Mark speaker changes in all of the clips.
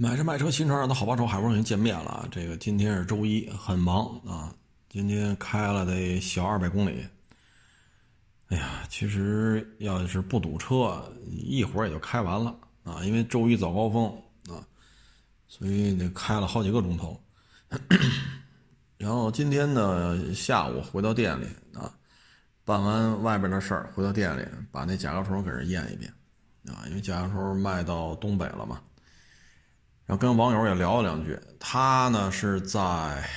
Speaker 1: 买车卖车新车让的好帮手，海波跟你见面了。这个今天是周一，很忙啊。今天开了得小二百公里。哎呀，其实要是不堵车，一会儿也就开完了啊。因为周一早高峰啊，所以得开了好几个钟头。然后今天呢，下午回到店里啊，办完外边的事儿，回到店里把那甲壳虫给人验一遍啊，因为甲壳虫卖到东北了嘛。然后跟网友也聊了两句，他呢是在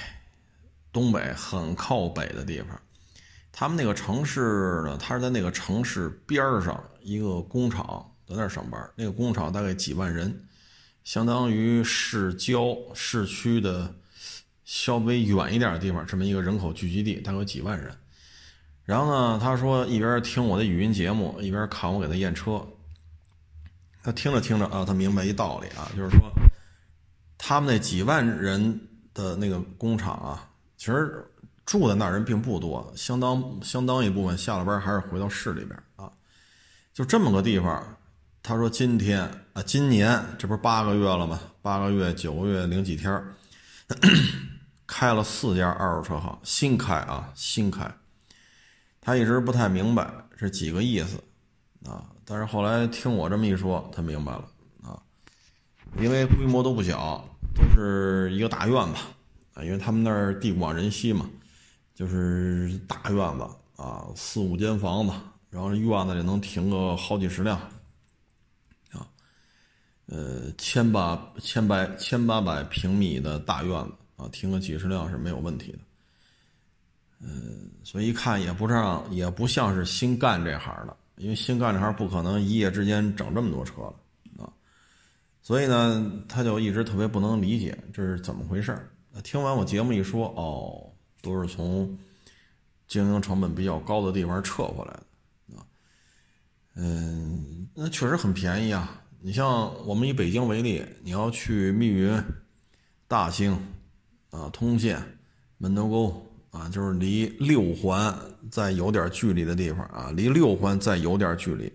Speaker 1: 东北很靠北的地方，他们那个城市呢，他是在那个城市边上一个工厂，在那儿上班。那个工厂大概几万人，相当于市郊市区的稍微远一点的地方，这么一个人口聚集地，大概有几万人。然后呢，他说一边听我的语音节目，一边看我给他验车。他听着听着啊，他明白一道理啊，就是说。他们那几万人的那个工厂啊，其实住在那人并不多，相当相当一部分下了班还是回到市里边啊。就这么个地方，他说今天啊，今年这不是八个月了吗？八个月九个月零几天，开了四家二手车行，新开啊，新开。他一直不太明白是几个意思啊，但是后来听我这么一说，他明白了啊，因为规模都不小。都是一个大院子啊，因为他们那儿地广人稀嘛，就是大院子啊，四五间房子，然后院子里能停个好几十辆啊，呃，千八千百千八百平米的大院子啊，停个几十辆是没有问题的。嗯，所以一看也不像也不像是新干这行的，因为新干这行不可能一夜之间整这么多车了。所以呢，他就一直特别不能理解这是怎么回事儿。听完我节目一说，哦，都是从经营成本比较高的地方撤回来的啊。嗯，那确实很便宜啊。你像我们以北京为例，你要去密云、大兴啊、通县、门头沟啊，就是离六环再有点距离的地方啊，离六环再有点距离。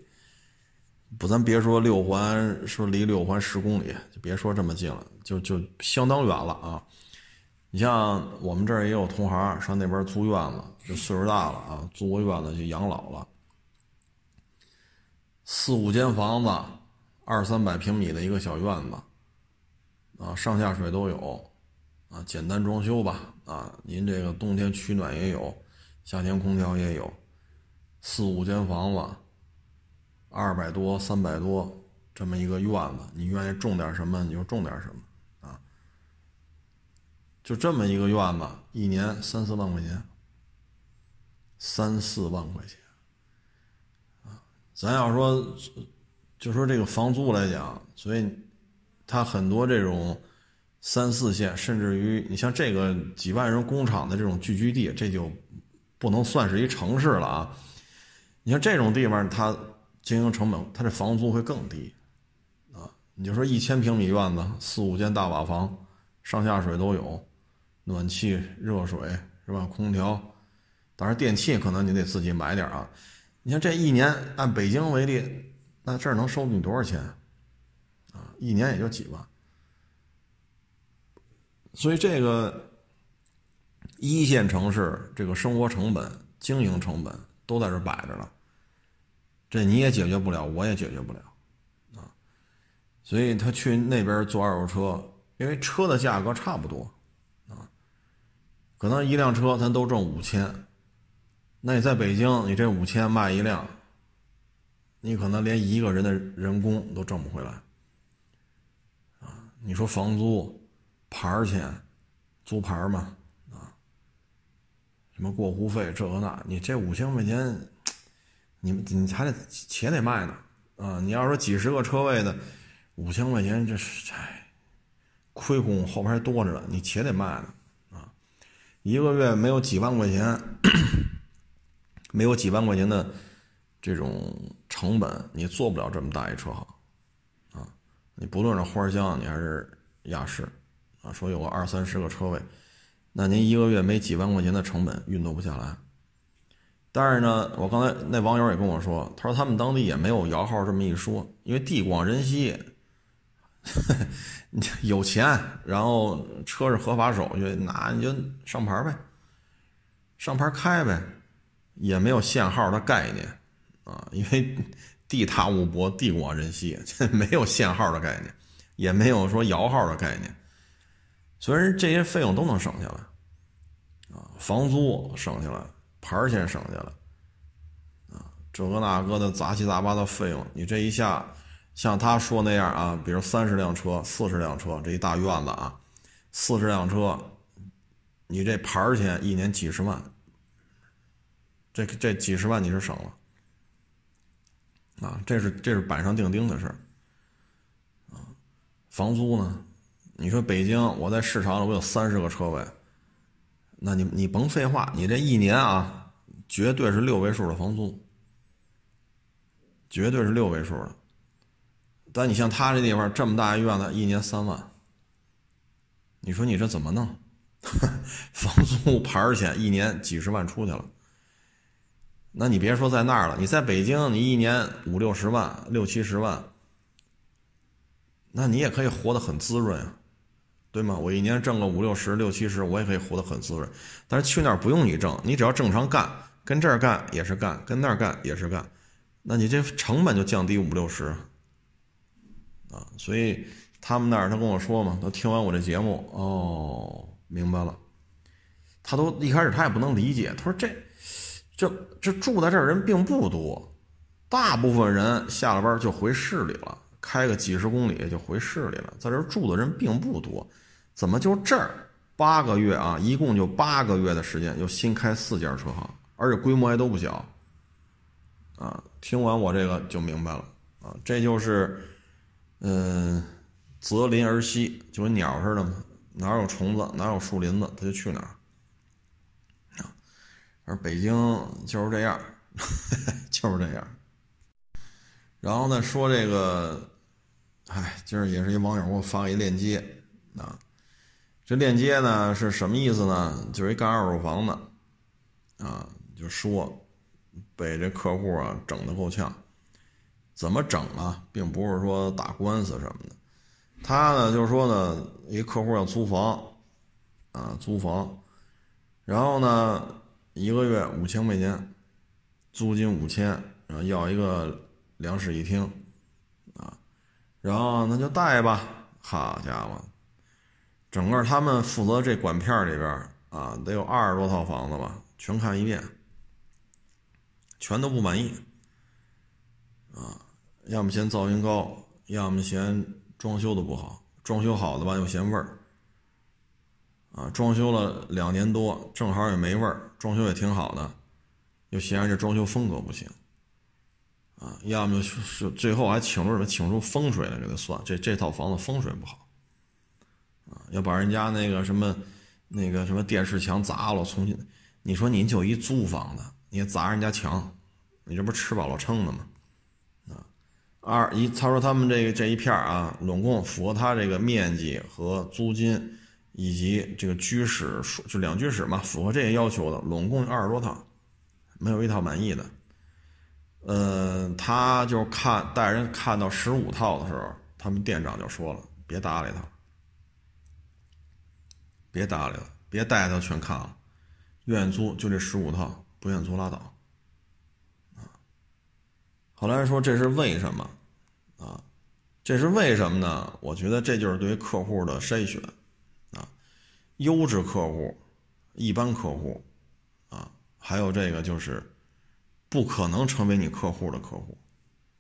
Speaker 1: 不，咱别说六环，说离六环十公里，就别说这么近了，就就相当远了啊！你像我们这儿也有同行上那边租院子，就岁数大了啊，租个院子就养老了，四五间房子，二三百平米的一个小院子，啊，上下水都有，啊，简单装修吧，啊，您这个冬天取暖也有，夏天空调也有，四五间房子。二百多、三百多，这么一个院子，你愿意种点什么你就种点什么，啊，就这么一个院子，一年三四万块钱，三四万块钱，啊，咱要说，就说这个房租来讲，所以，它很多这种三四线，甚至于你像这个几万人工厂的这种聚居地，这就不能算是一城市了啊，你像这种地方，它。经营成本，它这房租会更低，啊，你就说一千平米院子，四五间大瓦房，上下水都有，暖气、热水是吧？空调，当然电器可能你得自己买点啊。你像这一年，按北京为例，那这儿能收你多少钱？啊，一年也就几万。所以这个一线城市，这个生活成本、经营成本都在这摆着呢。这你也解决不了，我也解决不了，啊，所以他去那边做二手车，因为车的价格差不多，啊，可能一辆车咱都挣五千，那你在北京，你这五千卖一辆，你可能连一个人的人工都挣不回来，啊，你说房租、牌钱、租牌嘛，啊，什么过户费这个那，你这五千块钱。你们你还得且得卖呢，啊！你要说几十个车位的，五千块钱，这是唉，亏空后边还多着呢，你且得卖呢，啊！一个月没有几万块钱，没有几万块钱的这种成本，你做不了这么大一车行，啊！你不论是花乡，你还是亚市，啊，说有个二三十个车位，那您一个月没几万块钱的成本，运作不下来。但是呢，我刚才那网友也跟我说，他说他们当地也没有摇号这么一说，因为地广人稀。有钱，然后车是合法手续，那你就上牌呗，上牌开呗，也没有限号的概念啊，因为地大物博，地广人稀，这 没有限号的概念，也没有说摇号的概念，所以这些费用都能省下来啊，房租省下来，牌钱省下来，啊，这个那个的杂七杂八的费用，你这一下。像他说那样啊，比如三十辆车、四十辆车，这一大院子啊，四十辆车，你这牌钱一年几十万，这这几十万你是省了啊，这是这是板上钉钉的事儿啊。房租呢？你说北京，我在市场里我有三十个车位，那你你甭废话，你这一年啊，绝对是六位数的房租，绝对是六位数的。但你像他这地方这么大一院子，一年三万，你说你这怎么弄？房租牌钱一年几十万出去了，那你别说在那儿了，你在北京，你一年五六十万、六七十万，那你也可以活得很滋润啊，对吗？我一年挣个五六十、六七十，我也可以活得很滋润。但是去那儿不用你挣，你只要正常干，跟这儿干也是干，跟那儿干也是干，那你这成本就降低五六十。啊，所以他们那儿他跟我说嘛，都听完我这节目哦，明白了。他都一开始他也不能理解，他说这这这住在这儿人并不多，大部分人下了班就回市里了，开个几十公里就回市里了，在这儿住的人并不多，怎么就这儿八个月啊，一共就八个月的时间，又新开四家车行，而且规模还都不小。啊，听完我这个就明白了啊，这就是。嗯，择林而栖，就跟鸟似的嘛，哪有虫子，哪有树林子，它就去哪儿。啊，而北京就是这样，就是这样。然后呢，说这个，哎，今儿也是一网友给我发了一链接啊，这链接呢是什么意思呢？就是一干二手房的，啊，就说被这客户啊整的够呛。怎么整啊，并不是说打官司什么的，他呢就是说呢，一客户要租房，啊，租房，然后呢一个月五千块钱，租金五千，然后要一个两室一厅，啊，然后那就贷吧，好家伙，整个他们负责这管片里边啊，得有二十多套房子吧，全看一遍，全都不满意，啊。要么嫌噪音高，要么嫌装修的不好。装修好的吧又嫌味儿，啊，装修了两年多，正好也没味儿，装修也挺好的，又嫌这装修风格不行，啊，要么是最后还请出什么请出风水来给他算，这这套房子风水不好，啊，要把人家那个什么那个什么电视墙砸了重新，你说您就一租房子，你砸人家墙，你这不吃饱了撑的吗？啊二一，他说他们这个这一片啊，拢共符合他这个面积和租金，以及这个居室数，就两居室嘛，符合这些要求的，拢共二十多套，没有一套满意的。呃，他就看带人看到十五套的时候，他们店长就说了，别搭理他，别搭理他，别带他全看了，愿意租就这十五套，不愿意租拉倒。啊后来说这是为什么？啊，这是为什么呢？我觉得这就是对于客户的筛选，啊，优质客户、一般客户，啊，还有这个就是不可能成为你客户的客户，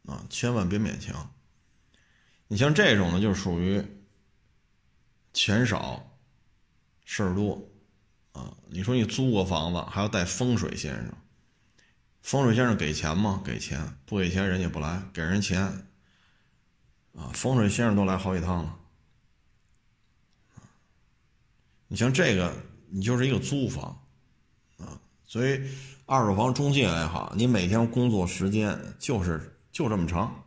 Speaker 1: 啊，千万别勉强。你像这种呢，就属于钱少事儿多，啊，你说你租个房子还要带风水先生，风水先生给钱吗？给钱，不给钱人家不来，给人钱。啊，风水先生都来好几趟了。你像这个，你就是一个租房，啊，所以二手房中介也好，你每天工作时间就是就这么长，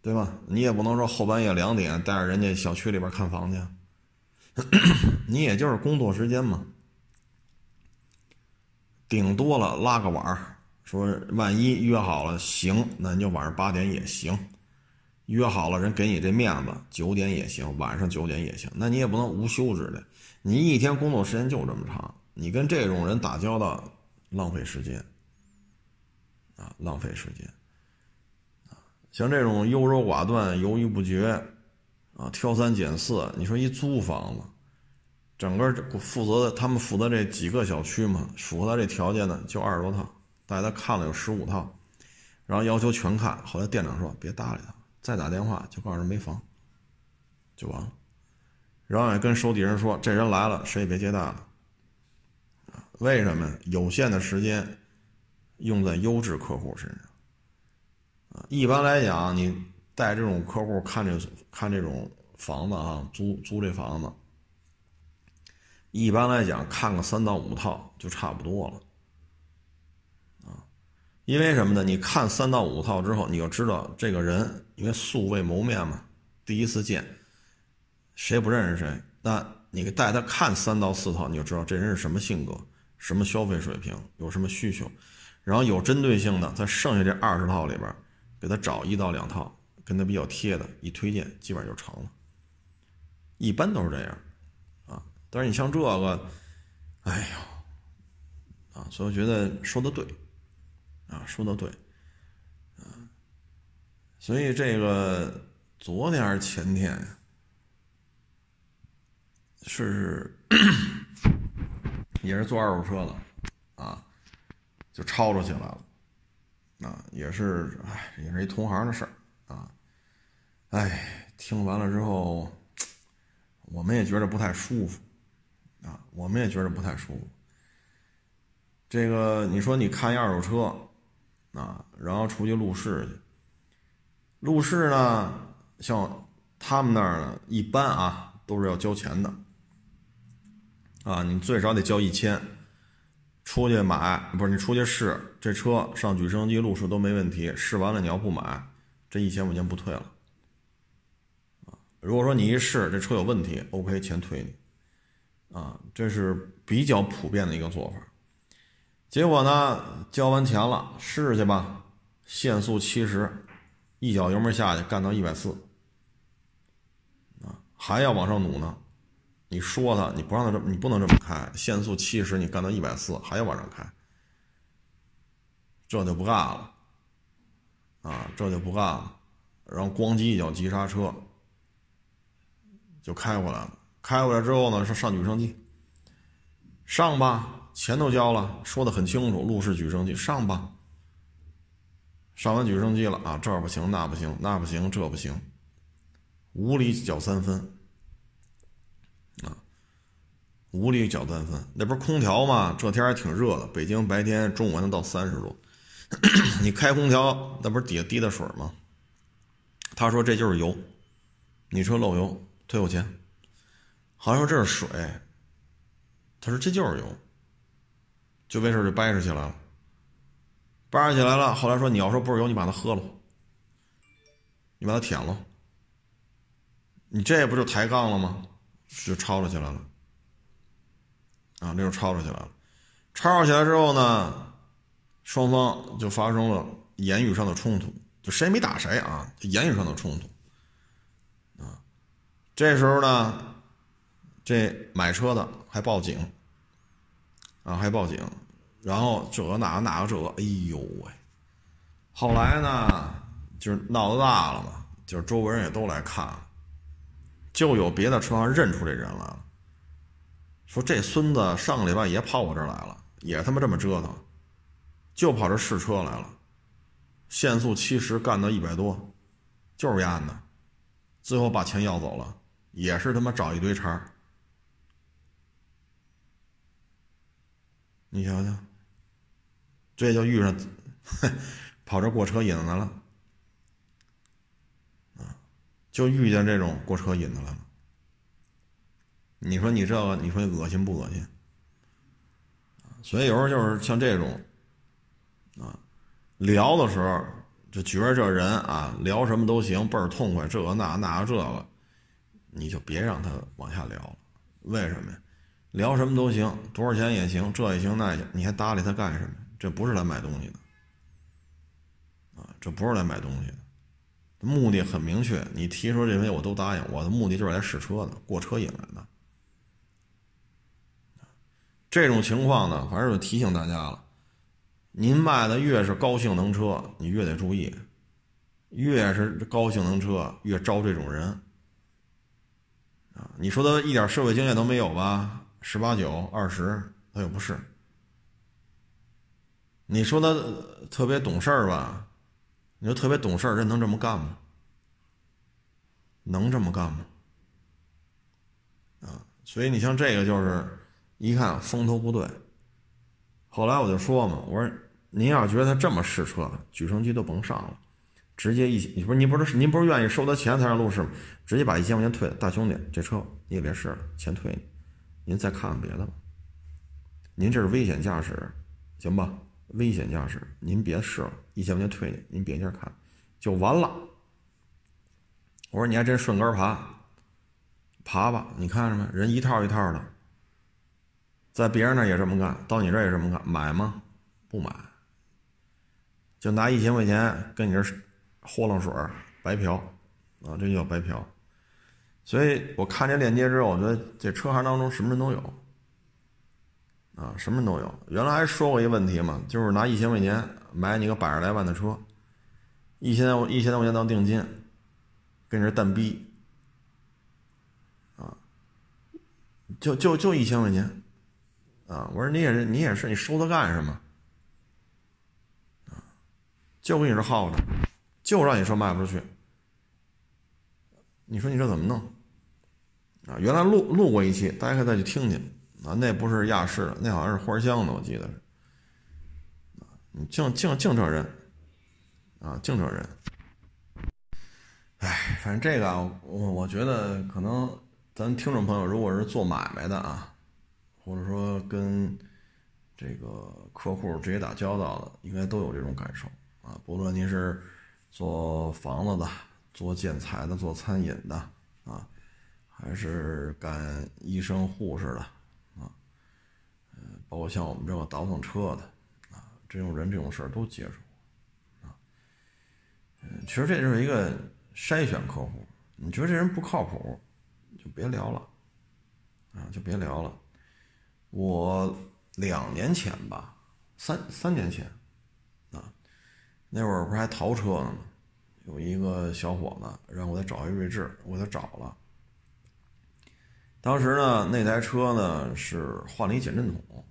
Speaker 1: 对吧？你也不能说后半夜两点带着人家小区里边看房去，你也就是工作时间嘛，顶多了拉个晚儿，说万一约好了行，那你就晚上八点也行。约好了人给你这面子，九点也行，晚上九点也行，那你也不能无休止的。你一天工作时间就这么长，你跟这种人打交道，浪费时间，啊，浪费时间，啊，像这种优柔寡断、犹豫不决，啊，挑三拣四，你说一租房子，整个负责的他们负责这几个小区嘛，符合他这条件的就二十多套，带他看了有十五套，然后要求全看，后来店长说别搭理他。再打电话就告诉人没房，就完了。然后也跟手底人说，这人来了，谁也别接待了。为什么？有限的时间用在优质客户身上。啊，一般来讲，你带这种客户看这看这种房子啊，租租这房子，一般来讲看个三到五套就差不多了。啊因为什么呢？你看三到五套之后，你就知道这个人，因为素未谋面嘛，第一次见，谁不认识谁？那你带他看三到四套，你就知道这人是什么性格，什么消费水平，有什么需求，然后有针对性的，在剩下这二十套里边，给他找一到两套跟他比较贴的，一推荐，基本上就成了。一般都是这样，啊，但是你像这个，哎呦，啊，所以我觉得说的对。啊，说的对，啊，所以这个昨天还是前天，是也是坐二手车的，啊，就抄出去来了，啊，也是，哎，也是一同行的事儿，啊，哎，听完了之后，我们也觉得不太舒服，啊，我们也觉得不太舒服。这个，你说你看一二手车。啊，然后出去路试去。路试呢，像他们那儿呢，一般啊都是要交钱的。啊，你最少得交一千。出去买不是你出去试这车上举升机路试都没问题，试完了你要不买，这一千块钱不退了。如果说你一试这车有问题，OK，钱退你。啊，这是比较普遍的一个做法。结果呢？交完钱了，试去吧。限速七十，一脚油门下去，干到一百四。啊，还要往上努呢。你说他，你不让他这么，你不能这么开。限速七十，你干到一百四，还要往上开，这就不干了。啊，这就不干了。然后咣叽一脚急刹车，就开回来了。开回来之后呢，说上举升机，上吧。钱都交了，说的很清楚，路试举升机上吧。上完举升机了啊，这不行，那不行，那不行，这不行，无理搅三分啊，无理搅三分。那不是空调吗？这天还挺热的，北京白天中午还能到三十度，你开空调，那不是底下滴的水吗？他说这就是油，你车漏油，退我钱。好像说这是水，他说这就是油。就没事就掰扯起来了，掰扯起来了。后来说你要说不是油，你把它喝了，你把它舔了，你这不就抬杠了吗？就吵吵起来了，啊，这就吵吵起来了。吵吵起来之后呢，双方就发生了言语上的冲突，就谁没打谁啊，言语上的冲突，这时候呢，这买车的还报警。啊，还报警，然后这个那个那个这个，哎呦喂！后来呢，就是闹得大了嘛，就是周围人也都来看了，就有别的车行认出这人来了，说这孙子上个礼拜也跑我这儿来了，也他妈这么折腾，就跑这试车来了，限速七十干到一百多，就是丫的，最后把钱要走了，也是他妈找一堆茬儿。你瞧瞧，这就遇上跑这过车瘾子来了，啊，就遇见这种过车瘾子来了。你说你这个，你说你恶心不恶心？所以有时候就是像这种，啊，聊的时候就觉着这人啊，聊什么都行，倍儿痛快，这个那那这个，你就别让他往下聊了。为什么呀？聊什么都行，多少钱也行，这也行那也行，你还搭理他干什么？这不是来买东西的，啊，这不是来买东西的，目的很明确，你提出这些我都答应，我的目的就是来试车的，过车瘾来的。这种情况呢，反正就提醒大家了，您卖的越是高性能车，你越得注意，越是高性能车越招这种人。你说他一点社会经验都没有吧？十八九、二十，他又不是。你说他特别懂事儿吧？你说特别懂事儿，人能这么干吗？能这么干吗？啊，所以你像这个就是一看风头不对。后来我就说嘛，我说您要觉得他这么试车，举升机都甭上了，直接一你不是您不是您不是愿意收他钱才让路试吗？直接把一千块钱退了，大兄弟，这车你也别试了，钱退你，您再看看别的吧。您这是危险驾驶，行吧？危险驾驶，您别试了，一千块钱退你，您别家看，就完了。我说你还真顺杆爬，爬吧，你看着没？人一套一套的，在别人那也这么干，到你这也这么干，买吗？不买，就拿一千块钱跟你这豁楞水白嫖，啊，这叫白嫖。所以我看这链接之后，我觉得这车行当中什么人都有。啊，什么人都有。原来还说过一个问题嘛，就是拿一千块钱买你个百十来万的车，一千一千多块钱当定金，跟人蛋逼，啊，就就就一千块钱，啊，我说你也是你也是你收它干什么？啊，就给你这耗着，就让你说卖不出去，你说你这怎么弄？啊，原来录录过一期，大家可以再去听听。啊，那不是亚视的，那好像是花香的，我记得是。你净净净这人，啊，净这人。哎，反正这个我我觉得可能咱听众朋友如果是做买卖的啊，或者说跟这个客户直接打交道的，应该都有这种感受啊。不论您是做房子的、做建材的、做餐饮的啊，还是干医生护士的。啊包括像我们这个倒腾车的，啊，这种人这种事儿都接触，啊，嗯，其实这就是一个筛选客户。你觉得这人不靠谱，就别聊了，啊，就别聊了。我两年前吧，三三年前，那会儿不是还淘车呢吗？有一个小伙子让我再找一锐志，我给他找了。当时呢，那台车呢是换了一减震筒。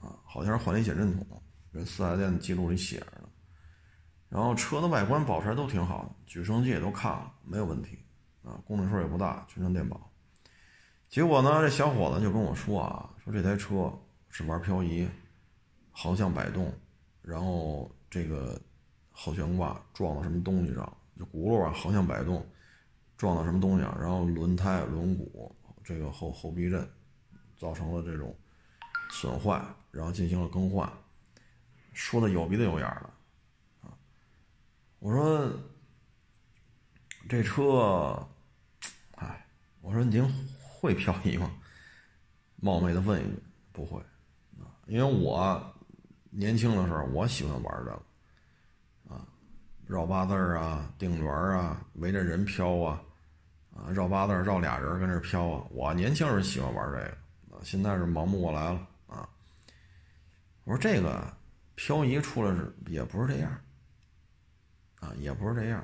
Speaker 1: 啊好像是换了一减震筒，这四 S 店的记录里写着呢。然后车的外观保持都挺好的，举升机也都看了，没有问题啊，公里数也不大，全程电保。结果呢，这小伙子就跟我说啊，说这台车是玩漂移，横向摆动，然后这个后悬挂撞到什么东西上，就轱辘啊横向摆动，撞到什么东西上，然后轮胎、轮毂这个后后避震造成了这种损坏。然后进行了更换，说的有鼻子有眼的，啊，我说这车，哎，我说您会漂移吗？冒昧的问一句，不会，啊，因为我年轻的时候我喜欢玩这个，啊，绕八字啊，定圆啊，围着人飘啊，啊，绕八字绕俩人跟这飘啊，我年轻时候喜欢玩这个，啊，现在是忙不过来了啊。我说这个漂移出来是也不是这样，啊，也不是这样，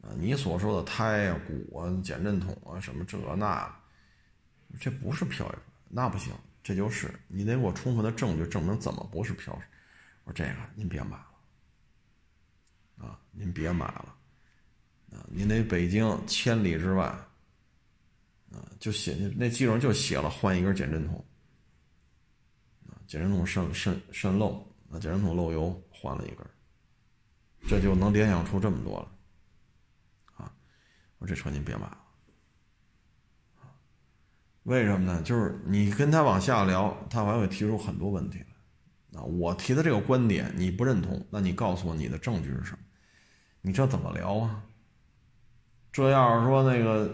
Speaker 1: 啊，你所说的胎啊、鼓啊、减震筒啊什么这那，这不是漂移，那不行，这就是你得给我充分的证据证明怎么不是漂。我说这个您别买了，啊，您别买了，啊，您那北京千里之外，啊，就写那记录就写了换一根减震筒。啊减震筒渗渗渗漏，那减震筒漏油换了一根，这就能联想出这么多了，啊！我说这车您别买了，为什么呢？就是你跟他往下聊，他还会提出很多问题，啊！我提的这个观点你不认同，那你告诉我你的证据是什么？你这怎么聊啊？这要是说那个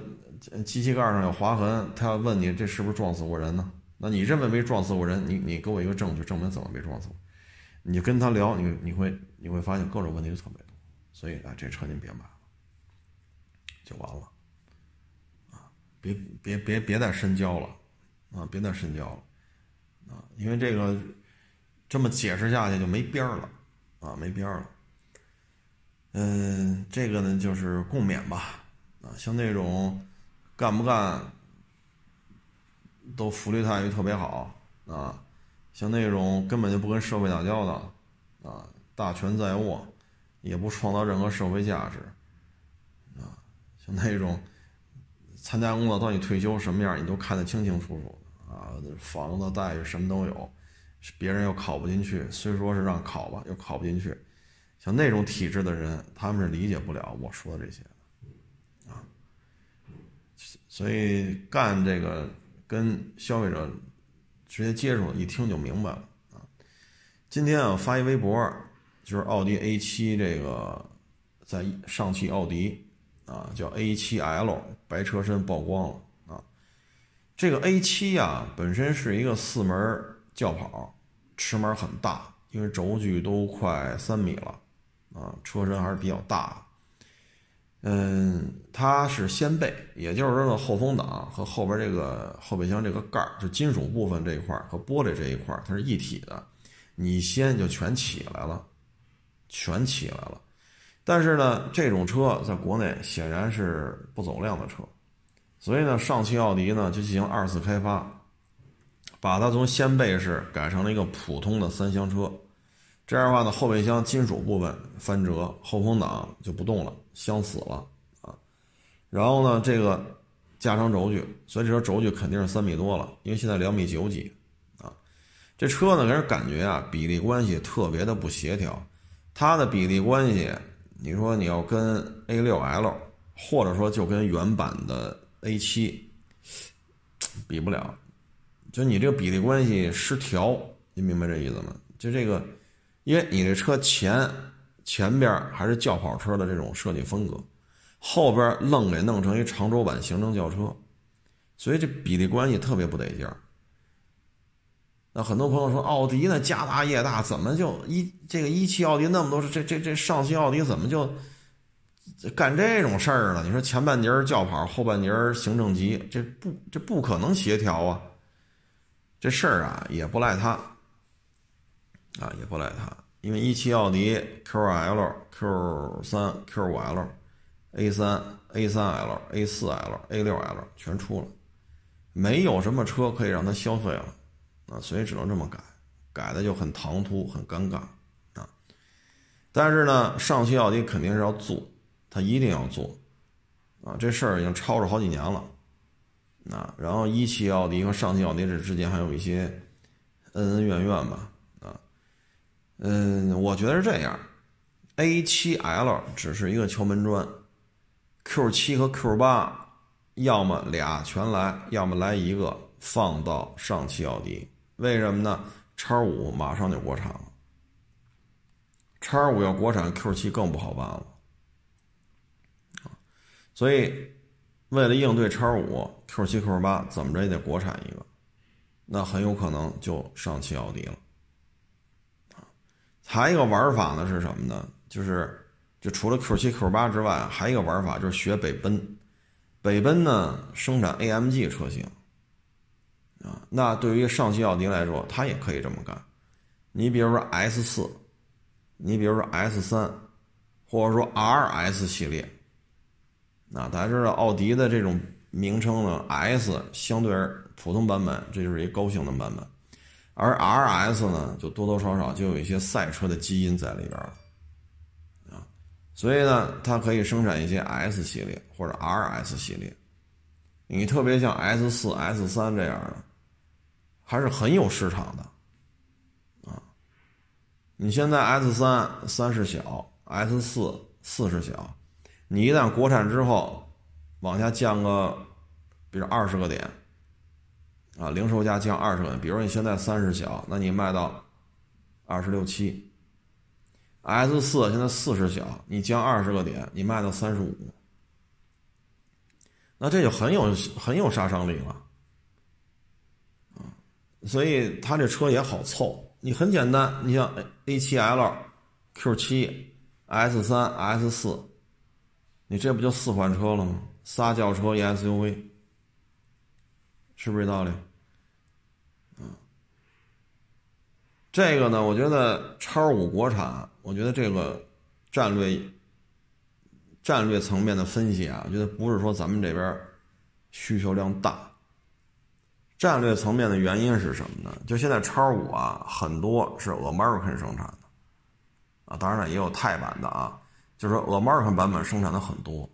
Speaker 1: 机器盖上有划痕，他要问你这是不是撞死过人呢？那你认为没撞死过人？你你给我一个证据，证明怎么没撞死？你跟他聊，你你会你会发现各种问题特别多，所以啊，这车您别买了，就完了，别别别别再深交了，啊，别再深交了，啊，因为这个这么解释下去就没边儿了，啊，没边儿了。嗯，这个呢就是共勉吧，啊，像那种干不干都福利待遇特别好，啊，像那种根本就不跟社会打交道，啊，大权在握。也不创造任何社会价值，啊，像那种参加工作到你退休什么样，你都看得清清楚楚啊，房子待遇什么都有，别人又考不进去，虽说是让考吧，又考不进去，像那种体制的人，他们是理解不了我说的这些，啊，所以干这个跟消费者直接接触，一听就明白了啊。今天啊，发一微博。就是奥迪 A7 这个在上汽奥迪啊，叫 A7L 白车身曝光了啊。这个 A7 呀，本身是一个四门轿跑，尺码很大，因为轴距都快三米了啊，车身还是比较大。嗯，它是掀背，也就是说呢，后风挡和后边这个后备箱这个盖儿，就金属部分这一块和玻璃这一块它是一体的，你掀就全起来了。全起来了，但是呢，这种车在国内显然是不走量的车，所以呢，上汽奥迪呢就进行二次开发，把它从掀背式改成了一个普通的三厢车，这样的话呢，后备箱金属部分翻折，后风挡就不动了，箱死了啊，然后呢，这个加长轴距，所以这车轴距肯定是三米多了，因为现在两米九几啊，这车呢给人感觉啊比例关系特别的不协调。它的比例关系，你说你要跟 A6L，或者说就跟原版的 A7 比不了，就你这个比例关系失调，你明白这意思吗？就这个，因为你这车前前边还是轿跑车的这种设计风格，后边愣给弄成一长轴版行政轿车，所以这比例关系特别不得劲儿。那很多朋友说，奥迪呢家大业大，怎么就一这个一汽奥迪那么多这这这上汽奥迪怎么就干这种事儿呢？你说前半截轿跑，后半截行政级，这不这不可能协调啊！这事儿啊也不赖他啊，也不赖他，因为一汽奥迪 QL、Q 三、Q 五 L、A 三、A 三 L、A 四 L、A 六 L 全出了，没有什么车可以让它消费了。啊，所以只能这么改，改的就很唐突，很尴尬啊。但是呢，上汽奥迪肯定是要做，他一定要做啊。这事儿已经吵吵好几年了啊。然后一汽奥迪和上汽奥迪这之间还有一些恩恩怨怨吧啊。嗯，我觉得是这样，A7L 只是一个敲门砖，Q7 和 Q8 要么俩全来，要么来一个放到上汽奥迪。为什么呢？叉五马上就国产了，叉五要国产，Q 七更不好办了所以，为了应对叉五，Q 七、Q 八怎么着也得国产一个，那很有可能就上汽奥迪了还一个玩法呢是什么呢？就是就除了 Q 七、Q 八之外，还一个玩法就是学北奔，北奔呢生产 AMG 车型。啊，那对于上汽奥迪来说，它也可以这么干。你比如说 S 四，你比如说 S 三，或者说 RS 系列。那大家知道奥迪的这种名称呢，S 相对而普通版本，这就是一高性能版本，而 RS 呢，就多多少少就有一些赛车的基因在里边了。啊，所以呢，它可以生产一些 S 系列或者 RS 系列。你特别像 S 四、S 三这样的。还是很有市场的，啊！你现在 S 三三是小，S 四四是小，你一旦国产之后，往下降个，比如二十个点，啊，零售价降二十个点，比如你现在三十小，那你卖到二十六七，S 四现在四十小，你降二十个点，你卖到三十五，那这就很有很有杀伤力了。所以它这车也好凑，你很简单，你像 A7L、Q7、S 三、S 四，你这不就四款车了吗？仨轿车一 SUV，是不是这道理？这个呢，我觉得叉五国产，我觉得这个战略战略层面的分析啊，我觉得不是说咱们这边需求量大。战略层面的原因是什么呢？就现在叉五啊，很多是 American 生产的啊，当然了，也有泰版的啊，就是说 American 版本生产的很多。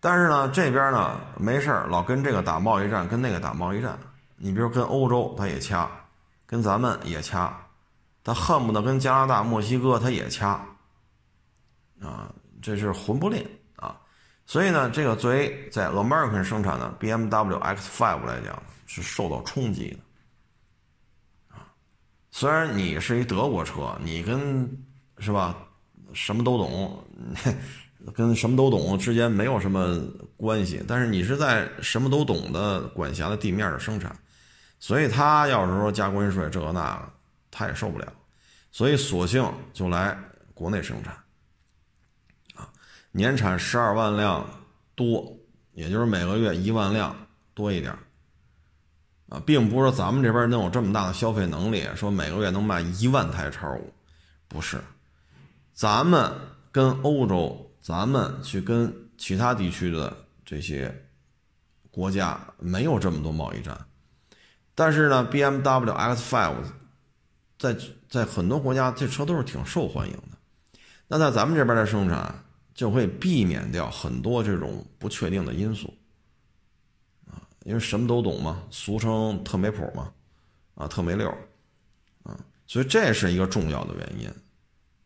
Speaker 1: 但是呢，这边呢没事老跟这个打贸易战，跟那个打贸易战。你比如跟欧洲，他也掐，跟咱们也掐。他恨不得跟加拿大、墨西哥他也掐，啊，这是混不吝啊。所以呢，这个作为在 American 生产的 BMW X5 来讲，是受到冲击的。啊，虽然你是一德国车，你跟是吧，什么都懂，跟什么都懂之间没有什么关系，但是你是在什么都懂的管辖的地面的生产，所以他要是说加关税这个那个。他也受不了，所以索性就来国内生产，啊，年产十二万辆多，也就是每个月一万辆多一点，啊，并不是说咱们这边能有这么大的消费能力，说每个月能卖一万台叉五，不是，咱们跟欧洲，咱们去跟其他地区的这些国家没有这么多贸易战，但是呢，B M W X Five。在在很多国家，这车都是挺受欢迎的。那在咱们这边的生产，就会避免掉很多这种不确定的因素，因为什么都懂嘛，俗称特没谱嘛，啊，特没溜啊，所以这是一个重要的原因。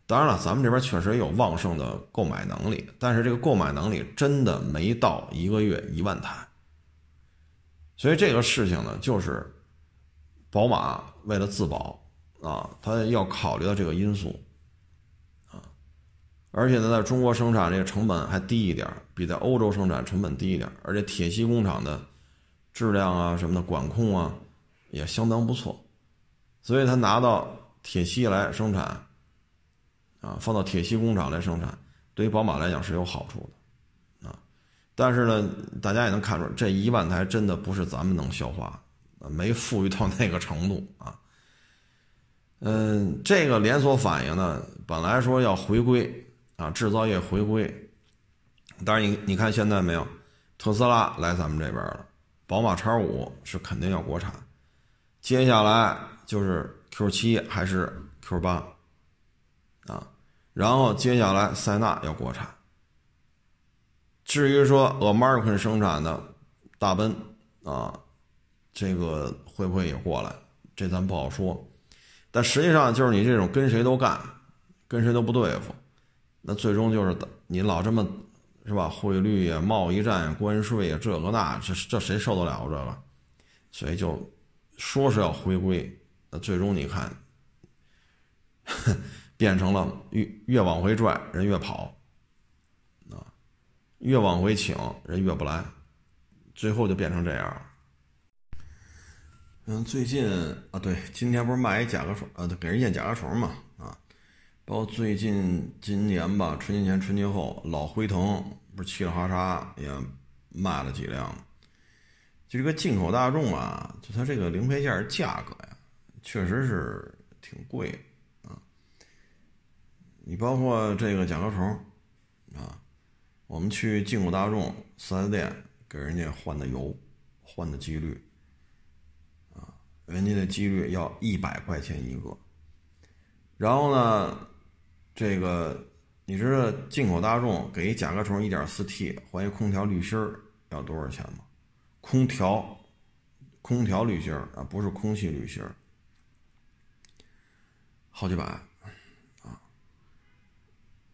Speaker 1: 当然了，咱们这边确实有旺盛的购买能力，但是这个购买能力真的没到一个月一万台。所以这个事情呢，就是宝马为了自保。啊，他要考虑到这个因素，啊，而且呢，在中国生产这个成本还低一点，比在欧洲生产成本低一点，而且铁西工厂的质量啊什么的管控啊也相当不错，所以他拿到铁西来生产，啊，放到铁西工厂来生产，对于宝马来讲是有好处的，啊，但是呢，大家也能看出这一万台真的不是咱们能消化，没富裕到那个程度啊。嗯，这个连锁反应呢，本来说要回归啊，制造业回归。当然，你你看现在没有，特斯拉来咱们这边了，宝马叉五是肯定要国产，接下来就是 Q 七还是 Q 八啊，然后接下来塞纳要国产。至于说 American 生产的大奔啊，这个会不会也过来，这咱不好说。但实际上就是你这种跟谁都干，跟谁都不对付，那最终就是你老这么，是吧？汇率呀、贸易战啊、关税呀，这个那，这这谁受得了这个？所以就说是要回归，那最终你看，变成了越越往回拽人越跑，啊，越往回请人越不来，最后就变成这样。嗯，最近啊，对，今天不是卖一甲壳虫啊，给人验甲壳虫嘛，包括最近今年吧，春节前、春节后，老辉腾不是嘁哩哈嚓也卖了几辆，就这个进口大众啊，就它这个零配件价格呀，确实是挺贵啊。你包括这个甲壳虫啊，我们去进口大众四 S 店给人家换的油，换的机滤。人家的机率要一百块钱一个，然后呢，这个你知道进口大众给一甲壳虫一点四 T 换一空调滤芯要多少钱吗？空调，空调滤芯啊，不是空气滤芯，好几百啊，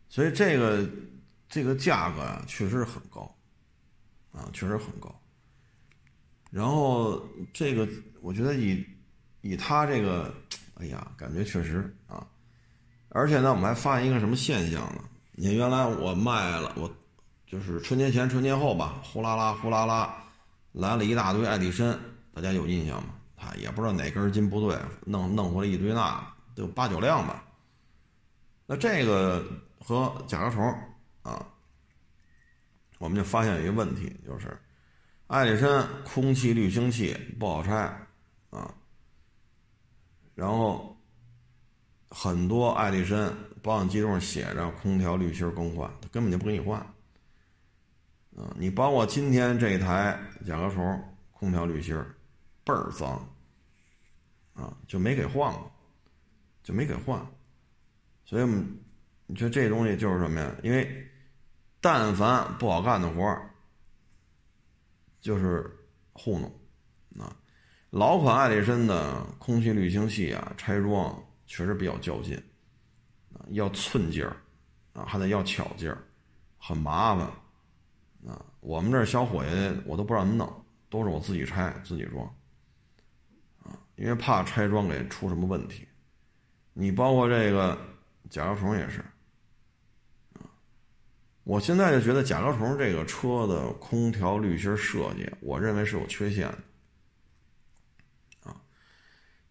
Speaker 1: 所以这个这个价格啊，确实很高啊，确实很高。然后这个，我觉得以以他这个，哎呀，感觉确实啊，而且呢，我们还发现一个什么现象呢？你看，原来我卖了，我就是春节前、春节后吧，呼啦啦、呼啦啦，来了一大堆爱迪生，大家有印象吗？啊，也不知道哪根筋不对，弄弄回来一堆那，得有八九辆吧。那这个和甲壳虫啊，我们就发现一个问题，就是爱迪生空气滤清器不好拆啊，然后很多爱力绅保养记录上写着空调滤芯更换，他根本就不给你换。啊，你包括今天这台甲壳虫空调滤芯倍儿脏啊，就没给换过，就没给换。所以，你说这东西就是什么呀？因为但凡不好干的活儿，就是糊弄啊。老款爱力绅的空气滤清器啊，拆装确实比较较劲啊，要寸劲儿啊，还得要巧劲儿，很麻烦啊。我们这小伙计我都不让他弄，都是我自己拆自己装啊，因为怕拆装给出什么问题。你包括这个。甲壳虫也是啊，我现在就觉得甲壳虫这个车的空调滤芯设计，我认为是有缺陷的，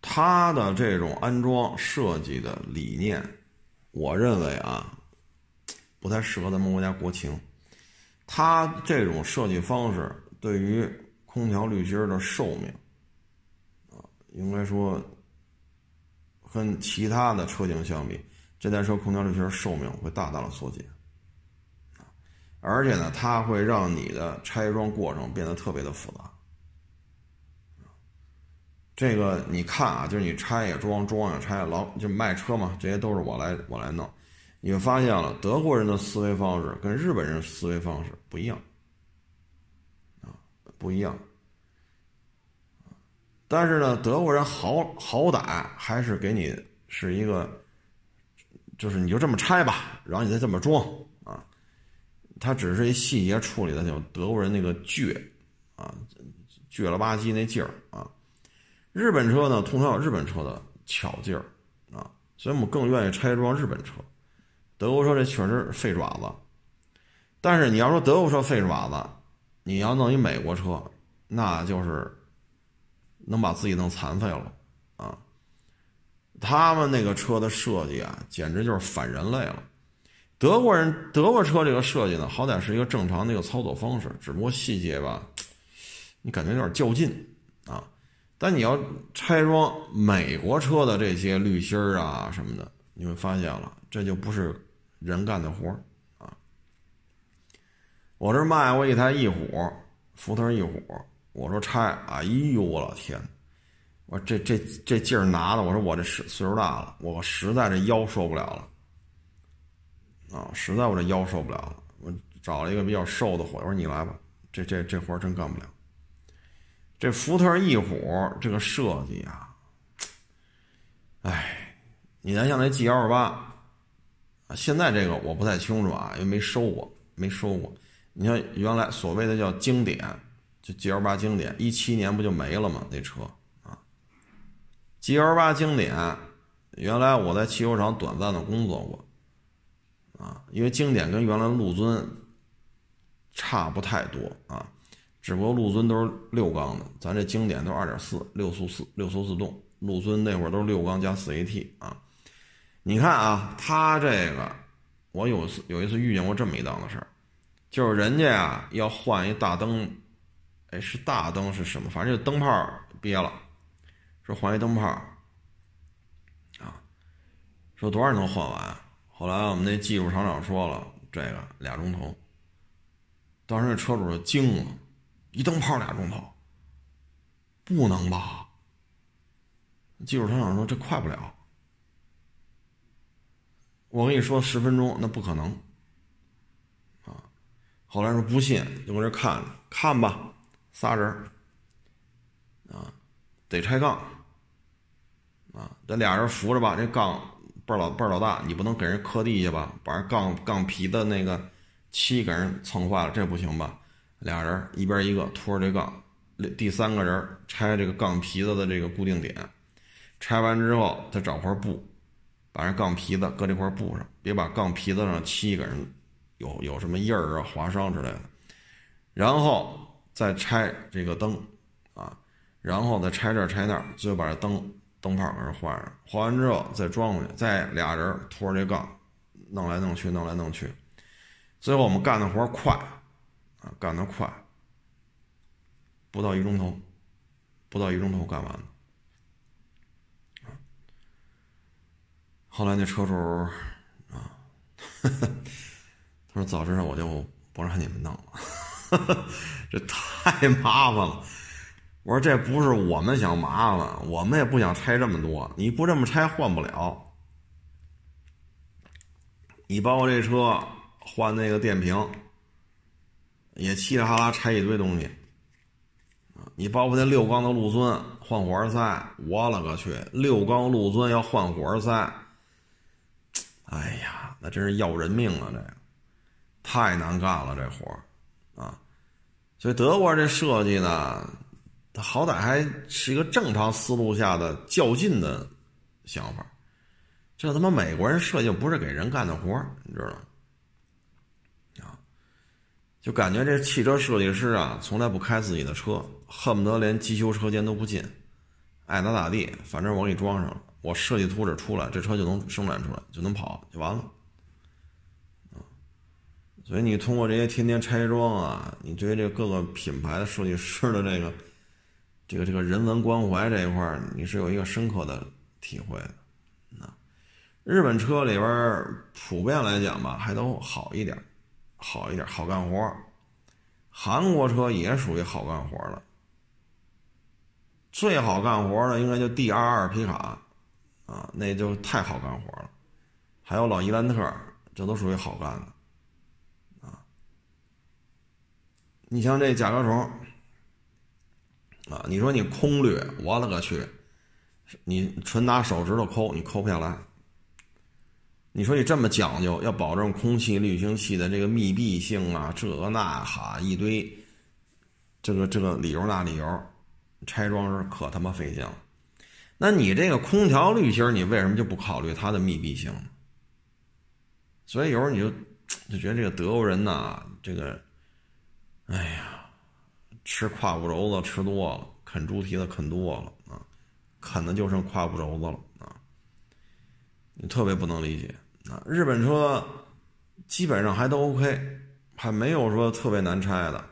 Speaker 1: 它的这种安装设计的理念，我认为啊，不太适合咱们国家国情，它这种设计方式对于空调滤芯的寿命，啊，应该说，跟其他的车型相比。这台车空调滤芯寿命会大大的缩减，而且呢，它会让你的拆装过程变得特别的复杂。这个你看啊，就是你拆也装，装也拆，老就卖车嘛，这些都是我来我来弄。你会发现了，德国人的思维方式跟日本人思维方式不一样，啊，不一样。但是呢，德国人好好歹还是给你是一个。就是你就这么拆吧，然后你再这么装啊，他只是一细节处理的，就德国人那个倔啊，倔了吧唧那劲儿啊。日本车呢，通常有日本车的巧劲儿啊，所以我们更愿意拆装日本车。德国车这确实费爪子，但是你要说德国车费爪子，你要弄一美国车，那就是能把自己弄残废了啊。他们那个车的设计啊，简直就是反人类了。德国人德国车这个设计呢，好歹是一个正常的一个操作方式，只不过细节吧，你感觉有点较劲啊。但你要拆装美国车的这些滤芯儿啊什么的，你会发现了，这就不是人干的活儿啊。我这卖过一台翼虎，福特翼虎，我说拆，哎呦我老天！我这这这劲儿拿的，我说我这岁岁数大了，我实在这腰受不了了，啊，实在我这腰受不了了，我找了一个比较瘦的伙，我说你来吧，这这这活儿真干不了。这福特翼虎这个设计啊，哎，你再像那 G L 八，现在这个我不太清楚啊，因为没收过，没收过。你像原来所谓的叫经典，就 G L 八经典，一七年不就没了吗？那车啊。G L 八经典，原来我在汽修厂短暂的工作过，啊，因为经典跟原来陆尊差不太多啊，只不过陆尊都是六缸的，咱这经典都是二点四六速四六速自动，陆尊那会儿都是六缸加四 A T 啊。你看啊，他这个我有次有一次遇见过这么一档子事儿，就是人家啊要换一大灯，哎，是大灯是什么？反正就灯泡憋了。说换一灯泡啊，说多少能换完？后来我们那技术厂长说了，这个俩钟头。当时那车主就惊了，一灯泡俩钟头，不能吧？技术厂长说这快不了。我跟你说十分钟那不可能啊。后来说不信就搁这看看吧，仨人啊，得拆杠。啊，这俩人扶着吧，这杠倍儿老倍儿老大，你不能给人磕地下吧？把人杠杠皮的那个漆给人蹭坏了，这不行吧？俩人一边一个拖着这杠，第三个人拆这个杠皮子的这个固定点，拆完之后再找块布，把这杠皮子搁这块布上，别把杠皮子上漆给人有有什么印儿啊、划伤之类的，然后再拆这个灯啊，然后再拆这拆那，最后把这灯。灯泡给人换上，换完之后再装回去，再俩人拖着这杠，弄来弄去，弄来弄去，最后我们干的活快，啊，干得快，不到一钟头，不到一钟头干完了。后来那车主啊，他说早知道我就不让你们弄了，这太麻烦了。我说这不是我们想麻烦，我们也不想拆这么多，你不这么拆换不了。你包括这车换那个电瓶，也稀里哈啦拆一堆东西，你包括那六缸的陆尊换活塞，我勒个去，六缸陆尊要换活塞，哎呀，那真是要人命啊！这个太难干了，这活啊！所以德国这设计呢，它好歹还是一个正常思路下的较劲的想法。这他妈美国人设计不是给人干的活你知道吗？就感觉这汽车设计师啊，从来不开自己的车，恨不得连机修车间都不进，爱咋咋地，反正我给你装上了，我设计图纸出来，这车就能生产出来，就能跑，就完了。啊，所以你通过这些天天拆装啊，你对于这各个品牌的设计师的这个这个这个人文关怀这一块你是有一个深刻的体会的。日本车里边普遍来讲吧，还都好一点，好一点，好干活。韩国车也属于好干活的，最好干活的应该就 D 二二皮卡，啊，那就太好干活了。还有老伊兰特，这都属于好干的，啊。你像这甲壳虫，啊，你说你空滤，我勒个去，你纯拿手指头抠，你抠不下来。你说你这么讲究，要保证空气滤清器的这个密闭性啊，这那哈一堆，这个这个理由那理由，拆装时可他妈费劲了。那你这个空调滤芯，你为什么就不考虑它的密闭性呢？所以有时候你就就觉得这个德国人呐，这个，哎呀，吃胯骨轴子吃多了，啃猪蹄子啃多了啊，啃的就剩胯骨轴子了啊。你特别不能理解啊！日本车基本上还都 OK，还没有说特别难拆的，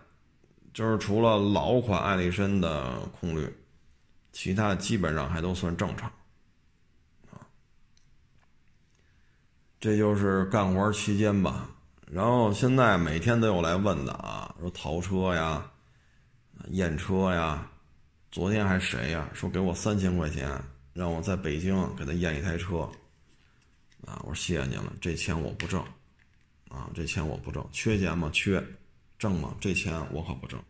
Speaker 1: 就是除了老款艾力绅的空滤，其他基本上还都算正常啊。这就是干活期间吧。然后现在每天都有来问的啊，说淘车呀、验车呀。昨天还谁呀？说给我三千块钱，让我在北京给他验一台车。啊，我说谢谢您了，这钱我不挣，啊，这钱我不挣，缺钱吗？缺，挣吗？这钱我可不挣。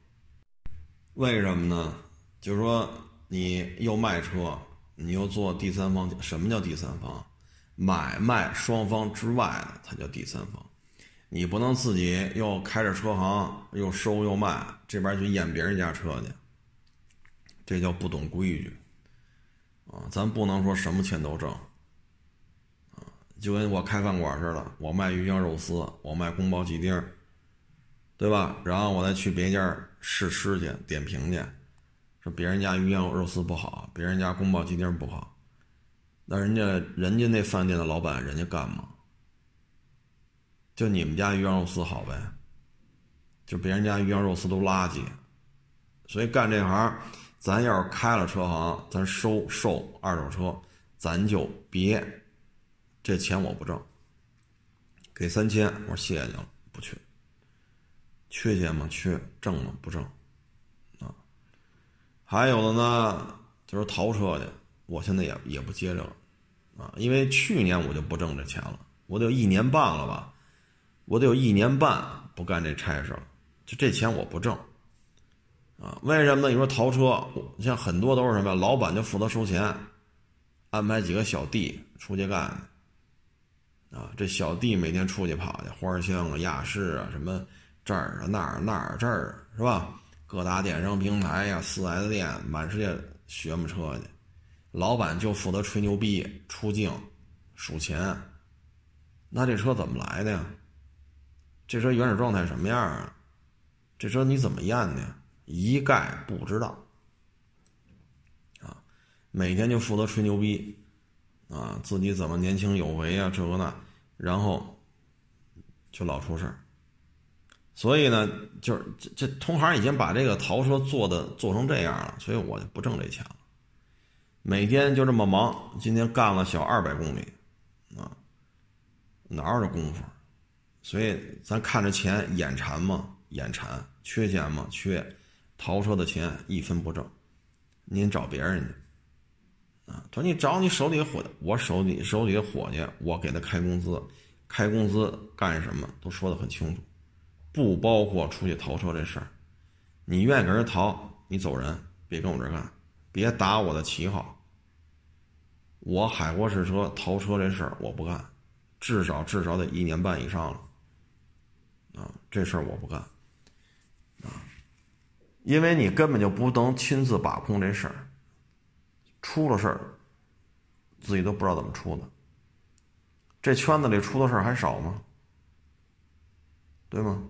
Speaker 1: 为什么呢？就是说你又卖车，你又做第三方，什么叫第三方？买卖双方之外的，它叫第三方。你不能自己又开着车行，又收又卖，这边去验别人家车去，这叫不懂规矩。啊，咱不能说什么钱都挣。就跟我开饭馆似的，我卖鱼香肉丝，我卖宫保鸡丁，对吧？然后我再去别家试吃去，点评去，说别人家鱼香肉丝不好，别人家宫保鸡丁不好，那人家人家那饭店的老板人家干吗？就你们家鱼香肉丝好呗？就别人家鱼香肉丝都垃圾，所以干这行，咱要是开了车行，咱收售二手车，咱就别。这钱我不挣，给三千，我说谢谢你了，不去。缺钱吗？缺，挣吗？不挣，啊。还有的呢，就是淘车去，我现在也也不接这个，啊，因为去年我就不挣这钱了，我得有一年半了吧，我得有一年半不干这差事了，就这钱我不挣，啊，为什么呢？你说淘车，像很多都是什么，老板就负责收钱，安排几个小弟出去干。啊，这小弟每天出去跑去，花乡啊、亚市啊，什么这儿啊、那儿、那儿、这儿，是吧？各大电商平台呀、四 S 店，满世界学么车去。老板就负责吹牛逼、出镜、数钱。那这车怎么来的呀？这车原始状态什么样啊？这车你怎么验的？一概不知道。啊，每天就负责吹牛逼。啊，自己怎么年轻有为啊？这个那，然后就老出事儿。所以呢，就是这这同行已经把这个淘车做的做成这样了，所以我就不挣这钱了。每天就这么忙，今天干了小二百公里，啊，哪有这功夫？所以咱看着钱眼馋吗？眼馋。缺钱吗？缺。淘车的钱一分不挣，您找别人去。啊，他说你找你手底伙，我手底手底的伙计，我给他开工资，开工资干什么都说得很清楚，不包括出去淘车这事儿。你愿意跟人淘，你走人，别跟我这干，别打我的旗号。我海阔试车淘车这事儿我不干，至少至少得一年半以上了。啊，这事儿我不干。啊，因为你根本就不能亲自把控这事儿，出了事儿，自己都不知道怎么出的。这圈子里出的事儿还少吗？对吗？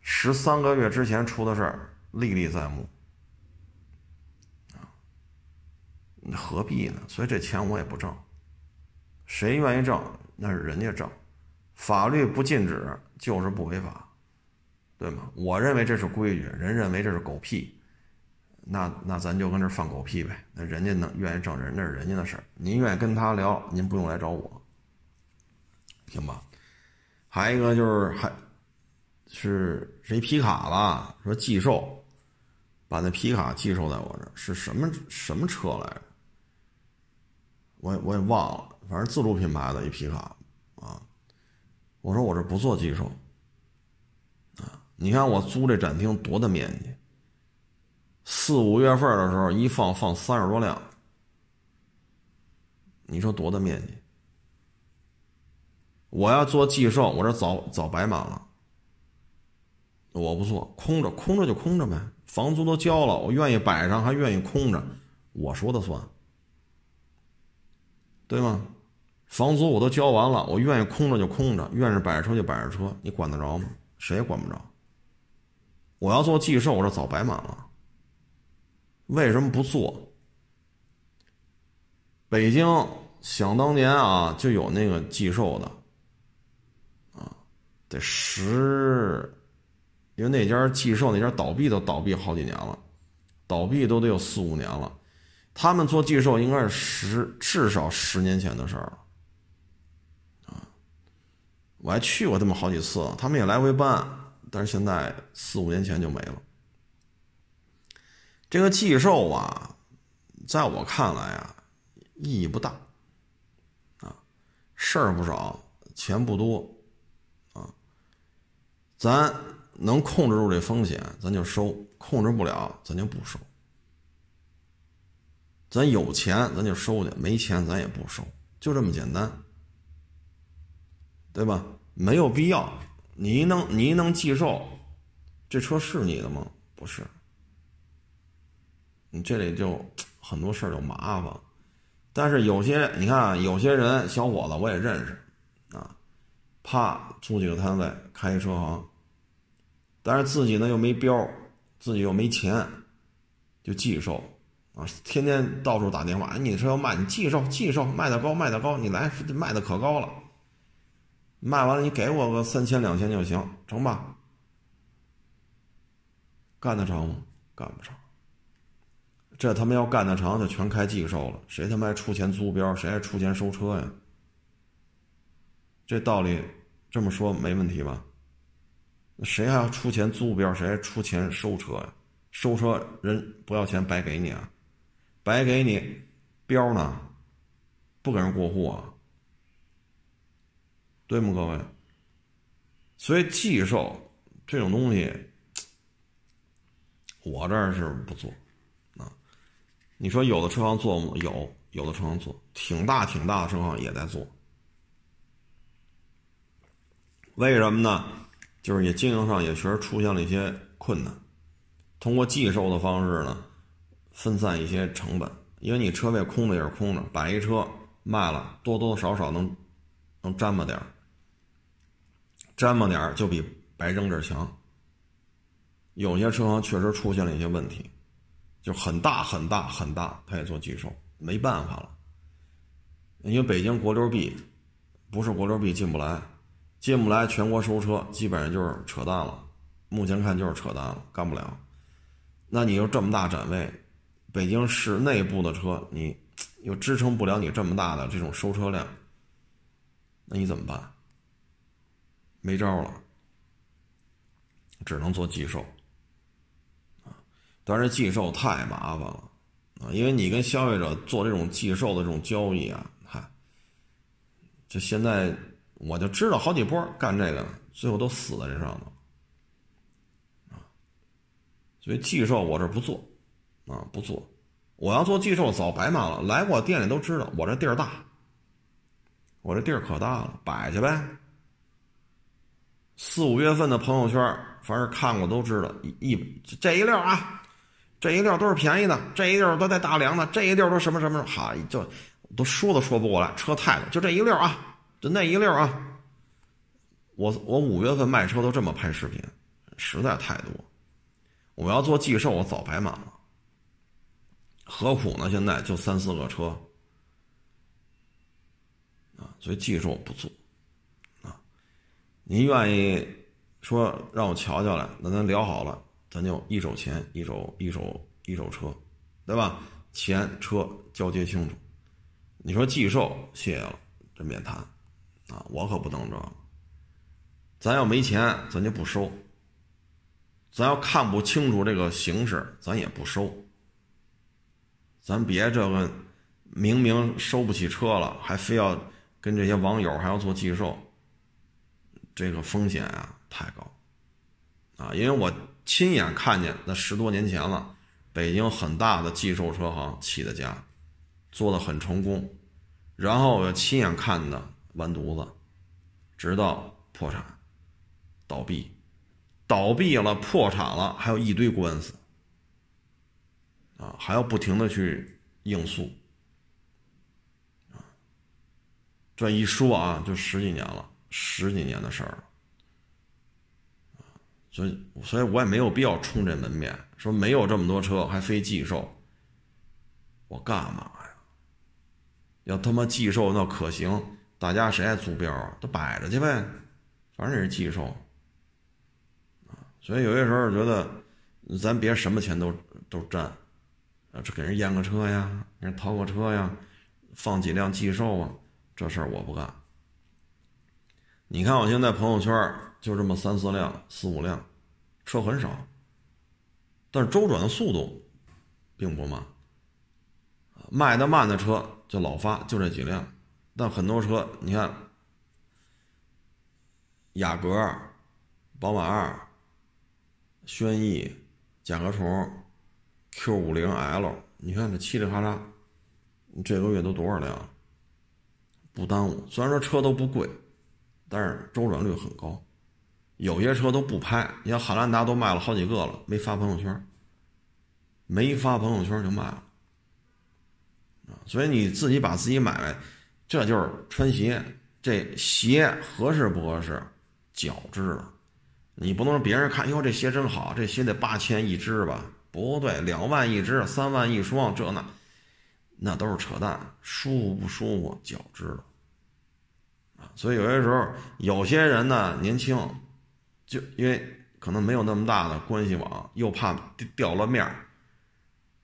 Speaker 1: 十三个月之前出的事儿历历在目。何必呢？所以这钱我也不挣。谁愿意挣，那是人家挣。法律不禁止，就是不违法，对吗？我认为这是规矩，人认为这是狗屁，那那咱就跟这放狗屁呗。那人家能愿意挣人，那是人家的事儿。您愿意跟他聊，您不用来找我，行吧？还一个就是还，是谁皮卡吧？说寄售，把那皮卡寄售在我这是什么什么车来着？我也我也忘了，反正自主品牌的一皮卡，啊，我说我这不做寄售，啊，你看我租这展厅多大面积，四五月份的时候一放放三十多辆，你说多大面积？我要做寄售，我这早早摆满了，我不做，空着空着就空着呗，房租都交了，我愿意摆上还愿意空着，我说的算。对吗？房租我都交完了，我愿意空着就空着，愿意摆着车就摆着车，你管得着吗？谁也管不着。我要做寄售，我这早摆满了。为什么不做？北京想当年啊，就有那个寄售的，啊，得十，因为那家寄售那家倒闭都倒闭好几年了，倒闭都得有四五年了。他们做寄售应该是十至少十年前的事儿了，啊，我还去过他们好几次，他们也来回搬，但是现在四五年前就没了。这个寄售啊，在我看来啊，意义不大，啊，事儿不少，钱不多，啊，咱能控制住这风险，咱就收；控制不了，咱就不收。咱有钱咱就收去，没钱咱也不收，就这么简单，对吧？没有必要。你能你能寄售，这车是你的吗？不是。你这里就很多事儿就麻烦。但是有些你看，有些人小伙子我也认识，啊，啪租几个摊位开一车行，但是自己呢又没标，自己又没钱，就寄售。啊，天天到处打电话，你车要卖，你寄售，寄售，卖的高，卖的高，你来，卖的可高了，卖完了你给我个三千两千就行，成吧？干得成吗？干不成。这他妈要干得成，就全开寄售了，谁他妈还出钱租标，谁还出钱收车呀？这道理这么说没问题吧？谁还要出钱租标，谁还出钱收车呀？收车人不要钱白给你啊？白给你标呢，不给人过户啊，对吗，各位？所以寄售这种东西，我这儿是不做。你说有的车行做吗？有，有的车行做，挺大挺大的车行也在做。为什么呢？就是也经营上也确实出现了一些困难，通过寄售的方式呢。分散一些成本，因为你车位空的也是空的，摆一车卖了，多多少少能能沾吧点儿，沾吧点儿就比白扔这强。有些车行确实出现了一些问题，就很大很大很大，他也做寄售，没办法了。因为北京国六 B 不是国六 B 进不来，进不来全国收车，基本上就是扯淡了。目前看就是扯淡了，干不了。那你又这么大展位，北京市内部的车，你又支撑不了你这么大的这种收车量，那你怎么办？没招了，只能做寄售。但是寄售太麻烦了啊，因为你跟消费者做这种寄售的这种交易啊，嗨，就现在我就知道好几波干这个，最后都死在这上头。啊所以寄售我这不做，啊不做，我要做寄售早白忙了。来过店里都知道我这地儿大，我这地儿可大了，摆去呗。四五月份的朋友圈，凡是看过都知道，一一这一溜啊，这一溜都是便宜的，这一溜都在大梁的，这一溜都什么什么，哈，就都说都说不过来，车太多，就这一溜啊，就那一溜啊。我我五月份卖车都这么拍视频，实在太多。我要做寄售，我早排满了。何苦呢？现在就三四个车啊，所以寄售我不做啊。您愿意说让我瞧瞧来，那咱聊好了，咱就一手钱一手一手一手车，对吧？钱车交接清楚。你说寄售，谢了，这免谈啊，我可不弄这。咱要没钱，咱就不收。咱要看不清楚这个形势，咱也不收。咱别这个明明收不起车了，还非要跟这些网友还要做寄售，这个风险啊太高啊！因为我亲眼看见，那十多年前了，北京很大的寄售车行起的家，做的很成功，然后我亲眼看的完犊子，直到破产倒闭。倒闭了，破产了，还有一堆官司，啊，还要不停的去应诉，啊，这一说啊，就十几年了，十几年的事儿了，所以，所以我也没有必要冲这门面，说没有这么多车还非寄售，我干嘛呀？要他妈寄售那可行，大家谁还租标啊？都摆着去呗，反正也是寄售。所以有些时候觉得，咱别什么钱都都占，啊，这给人验个车呀，给人掏个车呀，放几辆寄售啊，这事儿我不干。你看我现在朋友圈就这么三四辆、四五辆，车很少，但是周转的速度并不慢。卖的慢的车就老发，就这几辆，但很多车你看，雅阁、宝马二。轩逸、甲壳虫、Q 五零 L，你看这嘁哩喀喳，这个月都多少辆？不耽误。虽然说车都不贵，但是周转率很高。有些车都不拍，你像汉兰达都卖了好几个了，没发朋友圈，没发朋友圈就卖了啊。所以你自己把自己买来，这就是穿鞋，这鞋合适不合适，脚知道。你不能说别人看，哟，这鞋真好，这鞋得八千一只吧？不对，两万一只，三万一双，这那，那都是扯淡。舒服不舒服，脚知道。啊，所以有些时候，有些人呢，年轻，就因为可能没有那么大的关系网，又怕掉了面儿，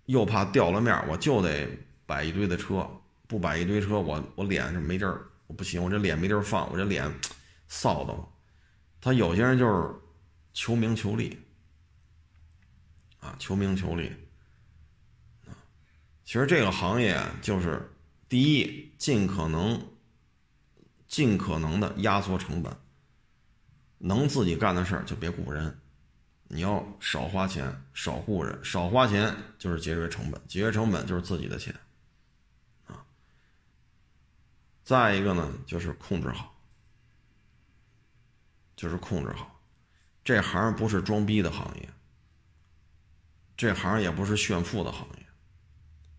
Speaker 1: 又怕掉了面儿，我就得摆一堆的车，不摆一堆车，我我脸是没地儿，我不行，我这脸没地儿放，我这脸臊的慌。他有些人就是。求名求利，啊，求名求利，啊，其实这个行业就是，第一，尽可能，尽可能的压缩成本，能自己干的事儿就别雇人，你要少花钱，少雇人，少花钱就是节约成本，节约成本就是自己的钱，啊，再一个呢，就是控制好，就是控制好。这行不是装逼的行业，这行也不是炫富的行业，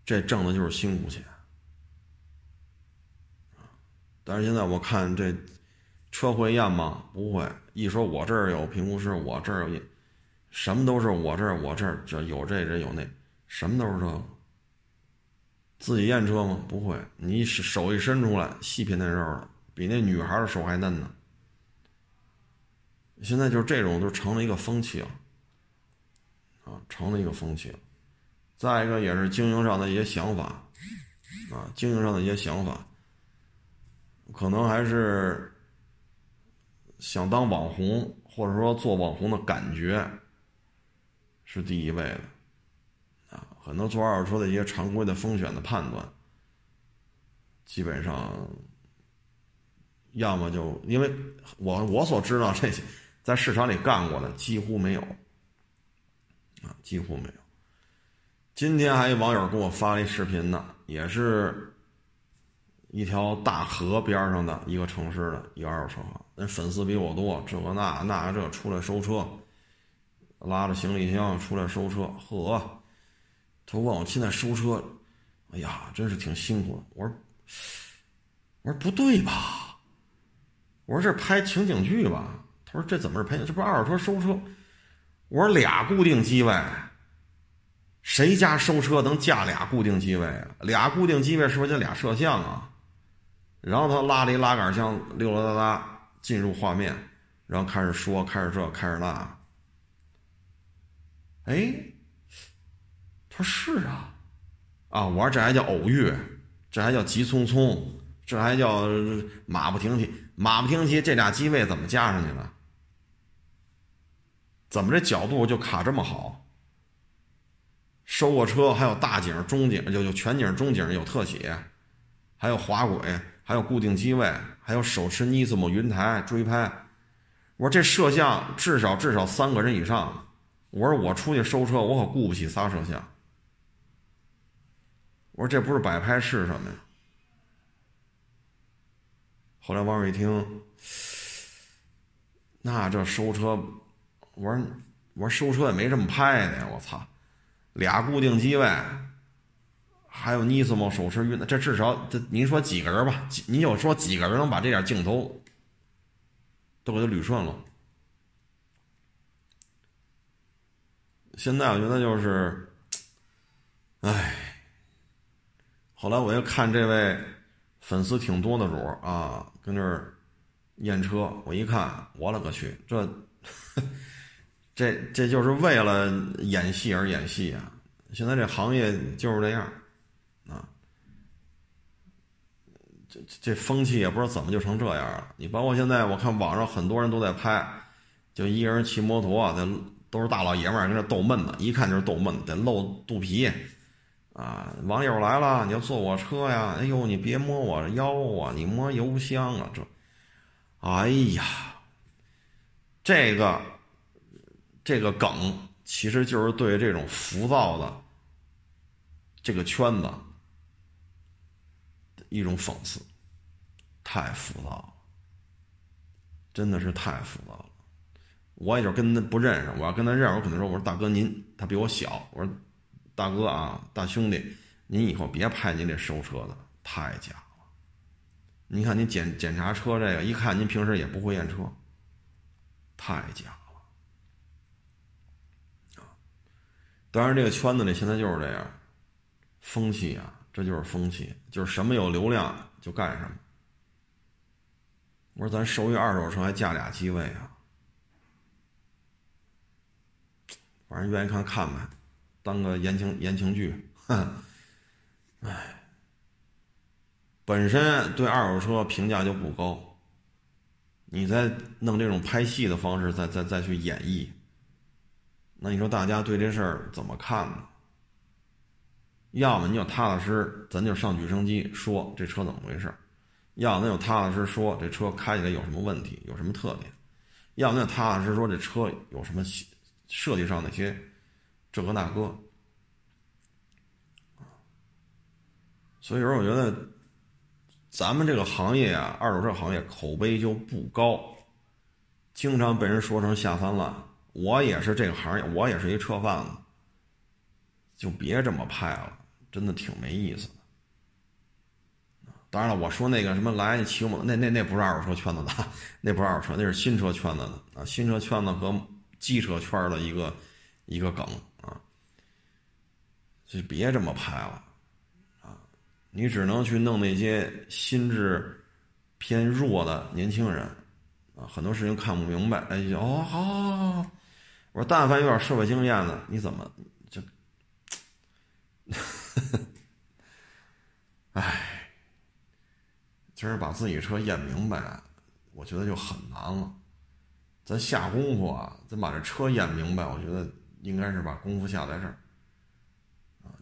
Speaker 1: 这挣的就是辛苦钱但是现在我看这车会验吗？不会。一说我这儿有评估师，我这儿有，什么都是我这儿，我这儿这有这人有那，什么都是这个。自己验车吗？不会。你手一伸出来，细皮嫩肉的，比那女孩的手还嫩呢。现在就是这种就成了一个风气了，啊，成了一个风气。再一个也是经营上的一些想法，啊，经营上的一些想法，可能还是想当网红，或者说做网红的感觉是第一位的，啊，很多做二手车的一些常规的风险的判断，基本上要么就因为我我所知道这些。在市场里干过的几乎没有，啊，几乎没有。今天还有网友给我发了一视频呢，也是一条大河边上的一个城市的一个二手车行，那粉丝比我多，这个那那这出来收车，拉着行李箱出来收车，呵，他问我现在收车，哎呀，真是挺辛苦的。我说，我说不对吧？我说这拍情景剧吧？他说这怎么是拍？这不是二手车收车？我说俩固定机位，谁家收车能架俩固定机位啊？俩固定机位是不是就俩摄像啊？然后他拉了一拉杆箱，溜溜达达进入画面，然后开始说，开始这，开始那。哎，他说是啊，啊，我说这还叫偶遇，这还叫急匆匆，这还叫马不停蹄，马不停蹄，这俩机位怎么加上去的？怎么这角度就卡这么好？收过车还有大景、中景，就就全景、中景有特写，还有滑轨，还有固定机位，还有手持 Nismo 云台追拍。我说这摄像至少至少三个人以上。我说我出去收车，我可雇不起仨摄像。我说这不是摆拍是什么呀？后来网友一听，那这收车。我说，我说收车也没这么拍的呀！我操，俩固定机位，还有 Nismo 手持云，这至少这您说几个人吧？你就说几个人能把这点镜头都给他捋顺了？现在我觉得就是，哎，后来我又看这位粉丝挺多的主啊，跟这儿验车，我一看，我勒个去，这。这这就是为了演戏而演戏啊！现在这行业就是这样，啊，这这风气也不知道怎么就成这样了。你包括现在，我看网上很多人都在拍，就一个人骑摩托啊，在都是大老爷们儿跟那逗闷子，一看就是逗闷子，得露肚皮，啊，网友来了，你要坐我车呀？哎呦，你别摸我腰啊，你摸油箱啊，这，哎呀，这个。这个梗其实就是对这种浮躁的这个圈子一种讽刺，太浮躁了，真的是太浮躁了。我也就跟他不认识，我要跟他认识，我可能说：“我说大哥您，他比我小，我说大哥啊，大兄弟，您以后别拍您这收车的，太假了。您看您检检查车这个，一看您平时也不会验车，太假了。啊。”当然，这个圈子里现在就是这样，风气啊，这就是风气，就是什么有流量就干什么。我说咱收一二手车还加俩机位啊，反正愿意看看呗，当个言情言情剧。唉，本身对二手车评价就不高，你再弄这种拍戏的方式，再再再去演绎。那你说大家对这事儿怎么看呢？要么你就踏踏实，咱就上举升机说这车怎么回事；要么就踏踏实说这车开起来有什么问题，有什么特点；要么就踏踏实说这车有什么设计上那些这个那个。所以说，我觉得咱们这个行业啊，二手车行业口碑就不高，经常被人说成下三滥。我也是这个行业，我也是一车贩子，就别这么拍了，真的挺没意思的。当然了，我说那个什么来你骑我那那那不是二手车圈子的，那不是二手车，那是新车圈子的啊，新车圈子和机车圈的一个一个梗啊，就别这么拍了啊，你只能去弄那些心智偏弱的年轻人，啊，很多事情看不明白，哎，哦，好，好，好，我说，但凡有点社会经验的，你怎么就，呵呵哎，今儿把自己车验明白，我觉得就很难了。咱下功夫啊，咱把这车验明白，我觉得应该是把功夫下在这儿。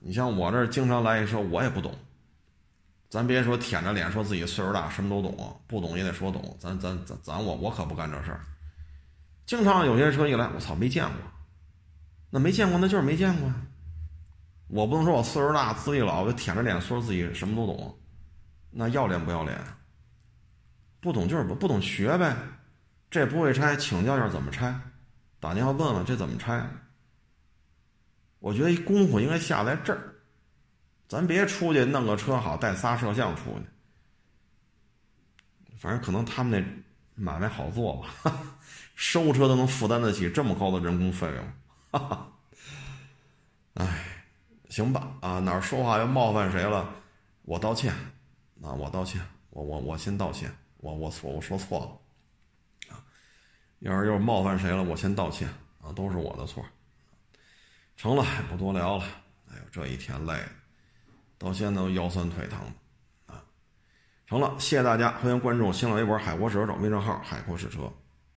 Speaker 1: 你像我这经常来一车，我也不懂。咱别说舔着脸说自己岁数大什么都懂，不懂也得说懂。咱咱咱咱我我可不干这事儿。经常有些车一来，我操，没见过。那没见过，那就是没见过呀。我不能说我岁数大资历老，就舔着脸说自己什么都懂，那要脸不要脸？不懂就是不不懂学呗。这不会拆，请教一下怎么拆，打电话问问这怎么拆。我觉得一功夫应该下在这儿，咱别出去弄个车好带仨摄像出去。反正可能他们那买卖好做吧，收车都能负担得起这么高的人工费用。哈哈，哎，行吧，啊哪儿说话要冒犯谁了，我道歉，啊我道歉，我我我先道歉，我我错我说错了。啊要是又冒犯谁了，我先道歉啊，都是我的错。成了，不多聊了。哎呦，这一天累的，到现在都腰酸腿疼啊。成了，谢谢大家，欢迎关注新浪微博“海阔试车手”微账号“海阔试车”。